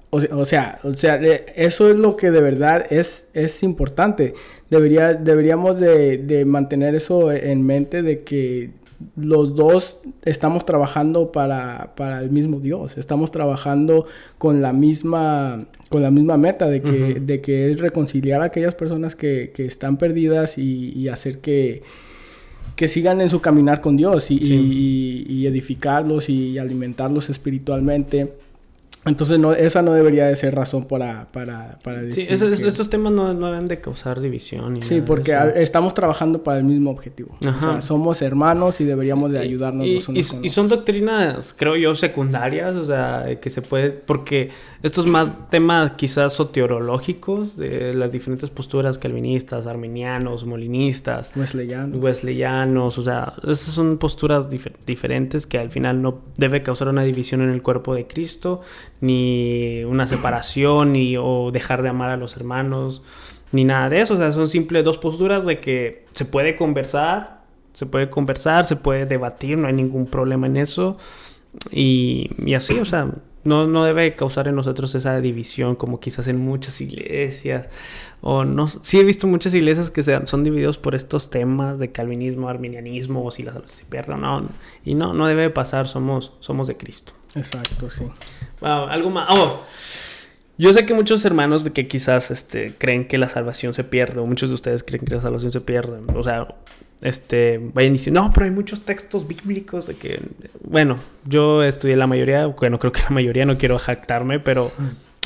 Speaker 2: o, o, sea, o sea, eso es lo que de verdad es, es importante. Debería, deberíamos de, de mantener eso en mente de que los dos estamos trabajando para, para, el mismo Dios, estamos trabajando con la misma, con la misma meta de que, de que es reconciliar a aquellas personas que, que están perdidas y, y hacer que, que, sigan en su caminar con Dios y, y, y edificarlos y alimentarlos espiritualmente. Entonces, no, esa no debería de ser razón para, para, para
Speaker 1: decir. Sí, estos temas no, no, deben de causar división.
Speaker 2: sí, porque estamos trabajando para el mismo objetivo. O sea, somos hermanos y deberíamos de ayudarnos
Speaker 1: y,
Speaker 2: los unos
Speaker 1: y, y son doctrinas, creo yo, secundarias, o sea, que se puede. Porque estos más temas quizás soteriológicos de las diferentes posturas calvinistas, arminianos, molinistas,
Speaker 2: wesleyanos.
Speaker 1: wesleyanos, o sea, esas son posturas diferentes que al final no debe causar una división en el cuerpo de Cristo ni una separación, ni o dejar de amar a los hermanos, ni nada de eso. O sea, son simples dos posturas de que se puede conversar, se puede conversar, se puede debatir, no hay ningún problema en eso. Y, y así, o sea, no, no, debe causar en nosotros esa división como quizás en muchas iglesias. O no, sí he visto muchas iglesias que se, son divididos por estos temas de calvinismo, arminianismo, o si las se pierden, no. Y no, no debe pasar, somos, somos de Cristo.
Speaker 2: Exacto, sí.
Speaker 1: Wow, algo más. Oh, yo sé que muchos hermanos de que quizás este, creen que la salvación se pierde, o muchos de ustedes creen que la salvación se pierde. O sea, este, vayan diciendo, no, pero hay muchos textos bíblicos de que, bueno, yo estudié la mayoría, bueno, creo que la mayoría, no quiero jactarme, pero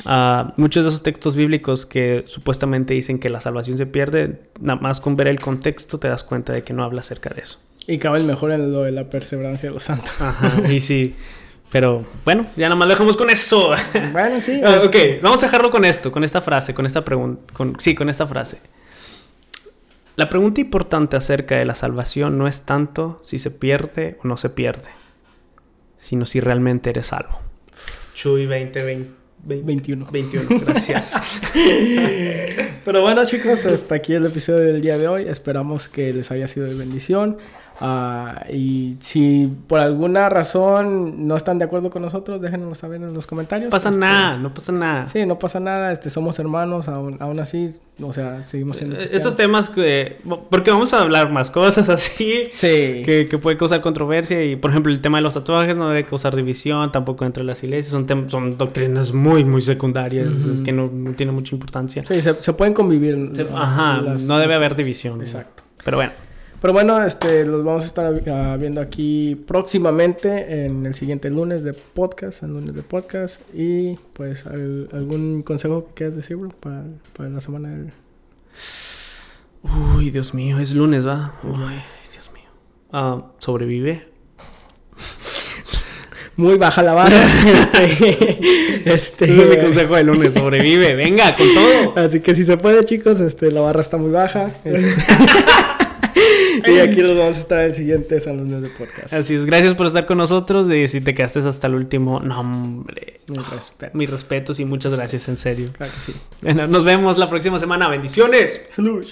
Speaker 1: uh, muchos de esos textos bíblicos que supuestamente dicen que la salvación se pierde, nada más con ver el contexto te das cuenta de que no habla acerca de eso.
Speaker 2: Y cabe el mejor en lo de la perseverancia de los santos.
Speaker 1: Ajá, y sí. (laughs) Pero bueno, ya nada más lo dejamos con eso.
Speaker 2: Bueno, sí. (laughs)
Speaker 1: Ah, ok, vamos a dejarlo con esto, con esta frase, con esta pregunta. Con, sí, con esta frase. La pregunta importante acerca de la salvación no es tanto si se pierde o no se pierde, sino si realmente eres salvo. Chuy 2020.
Speaker 2: 21.
Speaker 1: 21, gracias.
Speaker 2: Pero bueno, chicos, hasta aquí el episodio del día de hoy. Esperamos que les haya sido de bendición. Ah, y si por alguna razón no están de acuerdo con nosotros, déjenos saber en los comentarios.
Speaker 1: No pasa
Speaker 2: Este,
Speaker 1: nada, no pasa nada.
Speaker 2: Sí, no pasa nada, este, somos hermanos, aún, aún así, o sea, seguimos siendo
Speaker 1: Eh,
Speaker 2: cristianos.
Speaker 1: Estos temas que... Porque vamos a hablar más cosas (laughs) así.
Speaker 2: Sí.
Speaker 1: Que, que puede causar controversia y por ejemplo el tema de los tatuajes no debe causar división tampoco entre las iglesias son son doctrinas muy muy secundarias es que no, no tiene mucha importancia
Speaker 2: Sí, se, se pueden convivir.
Speaker 1: Se- ajá
Speaker 2: las-
Speaker 1: no debe haber división
Speaker 2: Exacto.
Speaker 1: pero bueno
Speaker 2: Pero bueno, este, los vamos a estar ah, viendo aquí próximamente en el siguiente lunes de podcast, el lunes de podcast. Y pues al- algún consejo que quieras decir, bro, para, para la semana del...
Speaker 1: uy Dios mío es lunes va uy Dios mío Ah, sobrevive
Speaker 2: Muy baja la vara. (laughs) este,
Speaker 1: es mi consejo de lunes sobrevive venga con todo
Speaker 2: Así que si se puede, chicos, este, la barra está muy baja. este. (laughs) y aquí los vamos a estar en el siguiente San Lunes de podcast.
Speaker 1: así es gracias por estar con nosotros y si te quedaste hasta el último no hombre
Speaker 2: Mi respeto.
Speaker 1: mis respetos y muchas gracias en serio
Speaker 2: Claro que sí.
Speaker 1: bueno nos vemos la próxima semana bendiciones
Speaker 2: Salud.